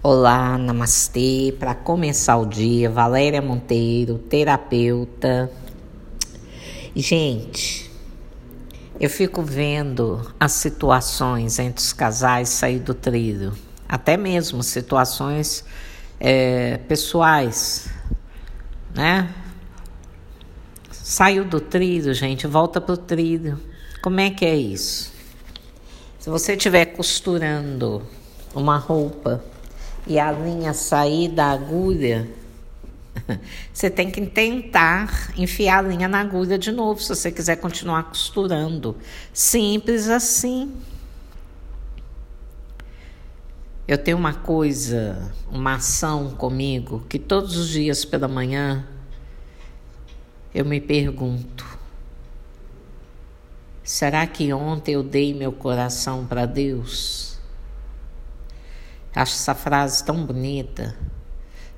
Olá, namastê. Para começar o dia, Valéria Monteiro, terapeuta. Gente, eu fico vendo as situações entre os casais sair do trilho, até mesmo situações é, pessoais, né? Saiu do trilho, gente, volta pro trilho. Como é que é isso? Se você estiver costurando uma roupa e a linha sair da agulha, você tem que tentar enfiar a linha na agulha de novo se você quiser continuar costurando. Simples assim. Eu tenho uma coisa, uma ação comigo que todos os dias pela manhã eu me pergunto: será que ontem eu dei meu coração para Deus? Acho essa frase tão bonita.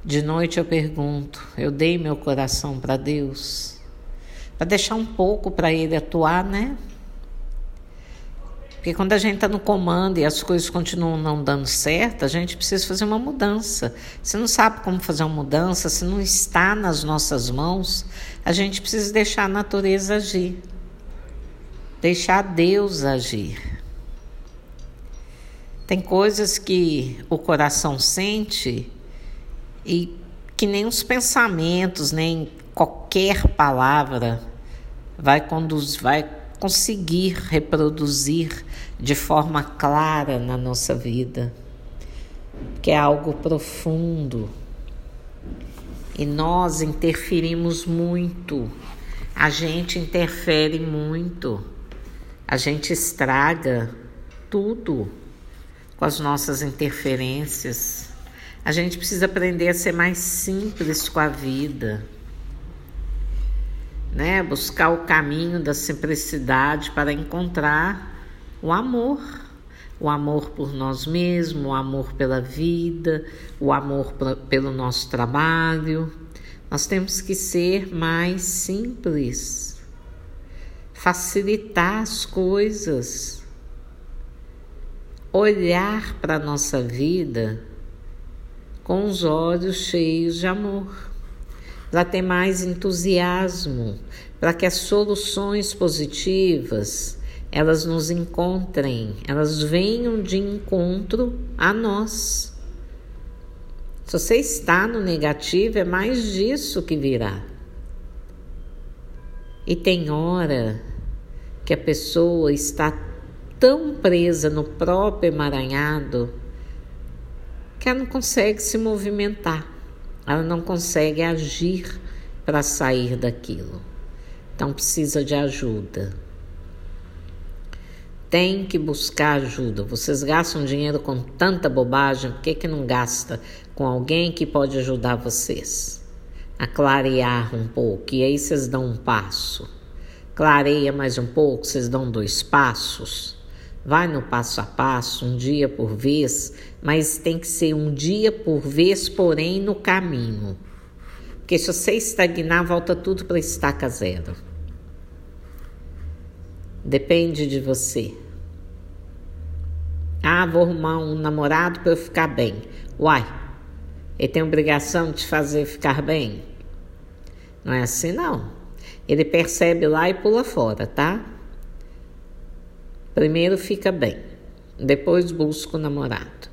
De noite eu pergunto: eu dei meu coração para Deus? Para deixar um pouco para Ele atuar, né? Porque quando a gente está no comando e as coisas continuam não dando certo, a gente precisa fazer uma mudança. Se não sabe como fazer uma mudança, se não está nas nossas mãos, a gente precisa deixar a natureza agir. Deixar Deus agir. Tem coisas que o coração sente e que nem os pensamentos, nem qualquer palavra vai conduzir, vai conseguir reproduzir de forma clara na nossa vida, que é algo profundo. E nós interferimos muito, a gente interfere muito, a gente estraga tudo com as nossas interferências. A gente precisa aprender a ser mais simples com a vida, né? Buscar o caminho da simplicidade para encontrar o amor. O amor por nós mesmos, o amor pela vida, o amor pelo nosso trabalho. Nós temos que ser mais simples, facilitar as coisas olhar para a nossa vida com os olhos cheios de amor, para ter mais entusiasmo, para que as soluções positivas elas nos encontrem, elas venham de encontro a nós. Se você está no negativo, é mais disso que virá. E tem hora que a pessoa está tão presa no próprio emaranhado que ela não consegue se movimentar, ela não consegue agir para sair daquilo. Então precisa de ajuda. Tem que buscar ajuda. Vocês gastam dinheiro com tanta bobagem, por que, que não gasta com alguém que pode ajudar vocês? A clarear um pouco, e aí vocês dão um passo. Clareia mais um pouco, vocês dão dois passos. Vai no passo a passo, um dia por vez, mas tem que ser um dia por vez, porém no caminho. Porque se você estagnar, volta tudo para estaca zero. Depende de você. Ah, vou arrumar um namorado para eu ficar bem. Uai, ele tem obrigação de te fazer ficar bem? Não é assim, não. Ele percebe lá e pula fora, tá? Primeiro fica bem, depois busca o namorado,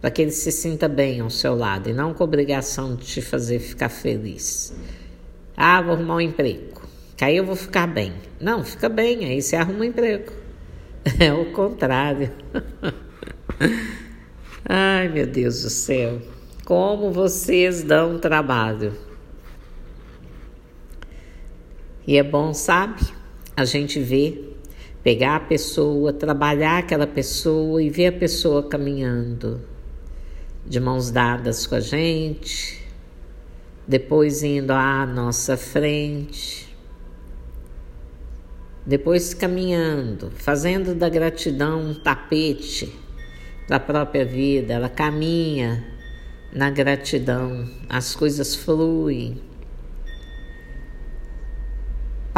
para que ele se sinta bem ao seu lado e não com obrigação de te fazer ficar feliz. Ah, vou arrumar um emprego, que aí eu vou ficar bem. Não, fica bem, aí você arruma um emprego. É o contrário. Ai, meu Deus do céu. Como vocês dão trabalho. E é bom, sabe? A gente vê pegar a pessoa, trabalhar aquela pessoa e ver a pessoa caminhando de mãos dadas com a gente, depois indo à nossa frente, depois caminhando, fazendo da gratidão um tapete da própria vida, ela caminha na gratidão, as coisas fluem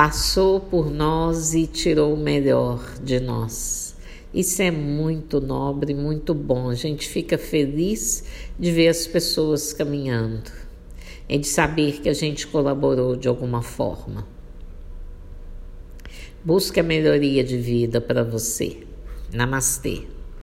passou por nós e tirou o melhor de nós. Isso é muito nobre, muito bom. A gente fica feliz de ver as pessoas caminhando e de saber que a gente colaborou de alguma forma. Busque a melhoria de vida para você. Namastê.